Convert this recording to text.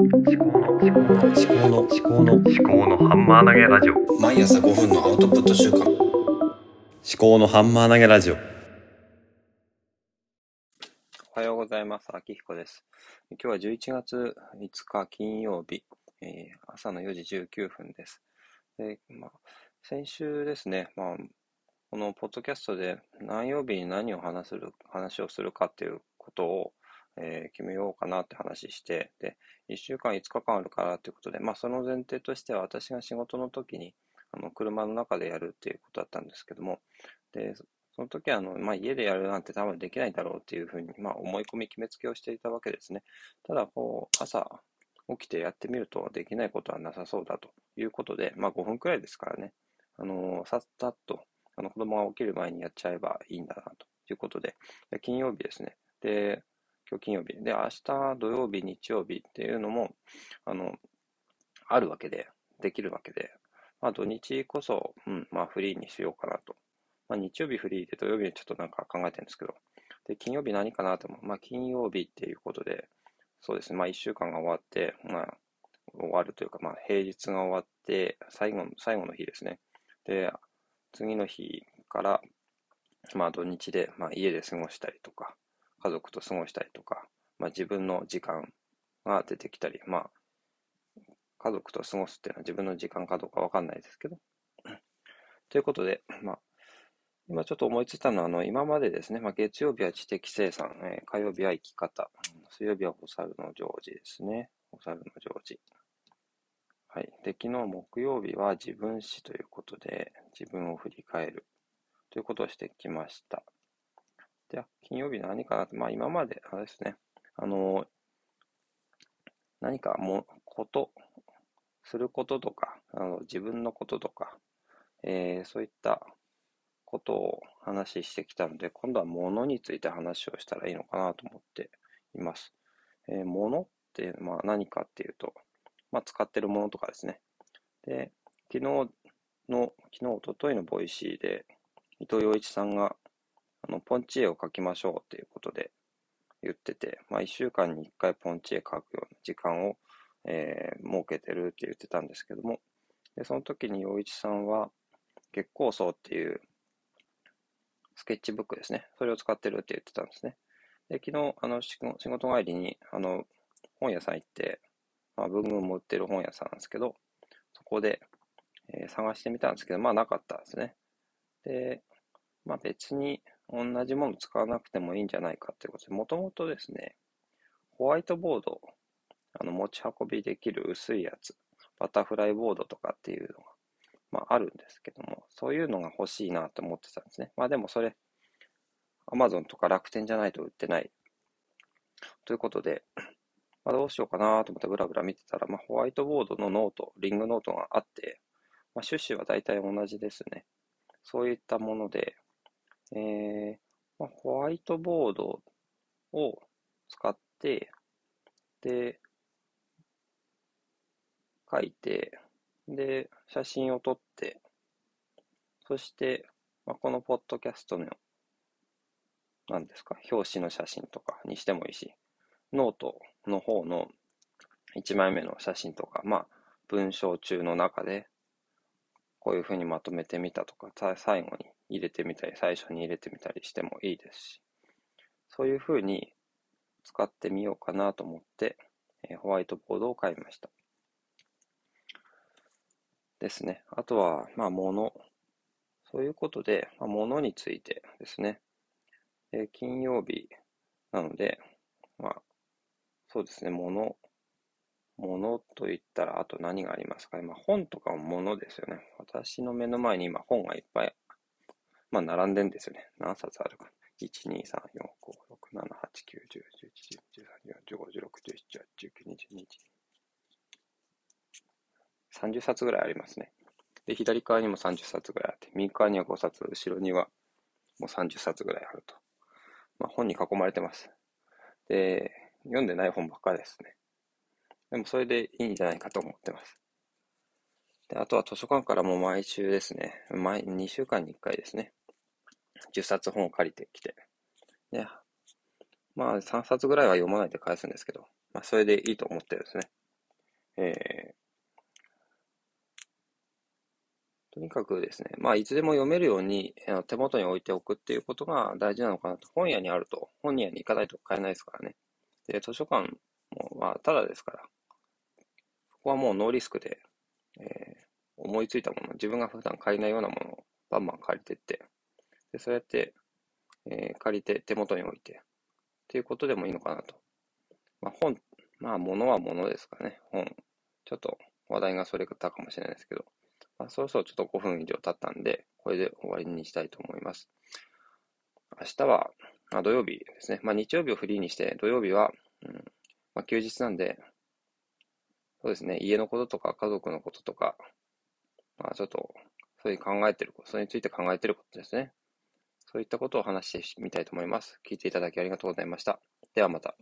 思考の思考の思考の思考の思考のハンマー投げラジオ毎朝5分のアウトプット週間思考のハンマー投げラジオおはようございます。秋彦です。今日は11月5日金曜日、えー朝の4時19分です。でまあ、先週ですね、まあ、このポッドキャストで何曜日に何を話する話をするかっていうことを、えー決めようかなって話して、で、1週間5日間あるからということで、まあ、その前提としては私が仕事の時にあの車の中でやるっていうことだったんですけども、で、その時はあの、まあ、家でやるなんて多分できないだろうっていうふうに、まあ、思い込み決めつけをしていたわけですね。ただ、こう、朝起きてやってみるとできないことはなさそうだということで、まあ、5分くらいですからね、あのさっさっと、あの、子供が起きる前にやっちゃえばいいんだなということで、で金曜日ですね。で、今日金曜日。で、明日土曜日、日曜日っていうのも、あの、あるわけで、できるわけで、まあ、土日こそ、うん、まあ、フリーにしようかなとまあ、日曜日フリーで土曜日ちょっとなんか考えてるんですけど、で、金曜日何かなと思う。まあ、金曜日っていうことで、そうですね、まあ、一週間が終わって、まあ、終わるというか、まあ、平日が終わって、最後の、最後の日ですね。で、次の日から、まあ、土日で、まあ、家で過ごしたりとか、家族と過ごしたりとか、まあ、自分の時間が出てきたり、まあ、家族と過ごすっていうのは自分の時間かどうかわかんないですけど、ということで、まあ、今ちょっと思いついたのは、あの、今までですね、まあ、月曜日は知的生産、えー火曜日は生き方、水曜日はお猿のジョージですね。お猿のジョージ。はい。で、昨日木曜日は自分史ということで、自分を振り返るということをしてきました。で、あ金曜日何かなと、まあ今まで、あれですね、あの、何かも、こと、することとか、あの自分のこととか、えーそういったことを話してきたので、今度は物について話をしたらいいのかなと思っています。えー物ってまあ何かっていうと、まあ、使ってるものとかですね。で、昨日の、昨日、おとといの Voicy で、伊藤洋一さんが、あの、ポンチ絵を描きましょうっていうことで言ってて、まあ、一週間に一回ポンチ絵描くような時間を、えー設けてるって言ってたんですけども、で、その時に洋一さんは、月光荘っていうスケッチブックですね。それを使ってるって言ってたんですね。で、昨日、あの、仕事帰りに、あの、本屋さん行って、まあ、文具も売ってる本屋さんなんですけど、そこで、えー探してみたんですけど、まあ、なかったんですね。で、まあ、別に同じもの使わなくてもいいんじゃないかっていうことで、もともとですね、ホワイトボード、あの、持ち運びできる薄いやつ、バタフライボードとかっていうのが、まあ、あるんですけども、そういうのが欲しいなと思ってたんですね。まあ、でもそれ、アマゾンとか楽天じゃないと売ってない。ということで、まあ、どうしようかなと思ってブラブラ見てたら、まあ、ホワイトボードのノート、リングノートがあって、まあ、趣旨は大体同じですね。そういったもので、えーまあ、ホワイトボードを使って、で、書いて、で、写真を撮って、そして、まあ、このポッドキャストの、何ですか、表紙の写真とかにしてもいいし、ノートの方の1枚目の写真とか、まあ、文章中の中で、こういうふうにまとめてみたとか、最後に入れてみたり、最初に入れてみたりしてもいいですし、そういうふうに使ってみようかなと思って、えーホワイトボードを買いました。ですね。あとは、まあ、物。そういうことで、まあ、物についてですね。えー金曜日なので、まあ、そうですね、物。物と言ったら、あと何がありますかね。まあ、本とかも物ですよね。私の目の前に今本がいっぱい、まあ、並んでんですよね。何冊あるか。1、2、3、4、5、6、7、8、9、10、11、12、13、14、15、16、17、18、19、20、21。30冊ぐらいありますね。で、左側にも30冊ぐらいあって、右側には5冊、後ろにはもう30冊ぐらいあると。まあ、本に囲まれてます。で、読んでない本ばっかりですね。でもそれでいいんじゃないかと思ってます。で、あとは図書館からも毎週ですね、毎2週間に1回ですね、10冊本を借りてきて、で、まあ3冊ぐらいは読まないで返すんですけど、まあそれでいいと思ってるんですね。えーとにかくですね、まあ、いつでも読めるように手元に置いておくっていうことが大事なのかなと。本屋にあると、本屋に行かないと買えないですからね。で、図書館も、まあ、ただですから、そこはもうノーリスクで、えー思いついたもの、自分が普段買えないようなものをバンバン借りてって、で、そうやって、えー借りて手元に置いて、っていうことでもいいのかなと。まあ、本、まあ、物は物ですかね。本、ちょっと話題がそれたかもしれないですけど、まあ、そろそろちょっと5分以上経ったんで、これで終わりにしたいと思います。明日は、あ土曜日ですね。まあ、日曜日をフリーにして、土曜日は、うんまあ、休日なんで、そうですね、家のこととか家族のこととか、まあ、ちょっと、そういう考えてること、それについて考えてることですね。そういったことを話してみたいと思います。聞いていただきありがとうございました。ではまた。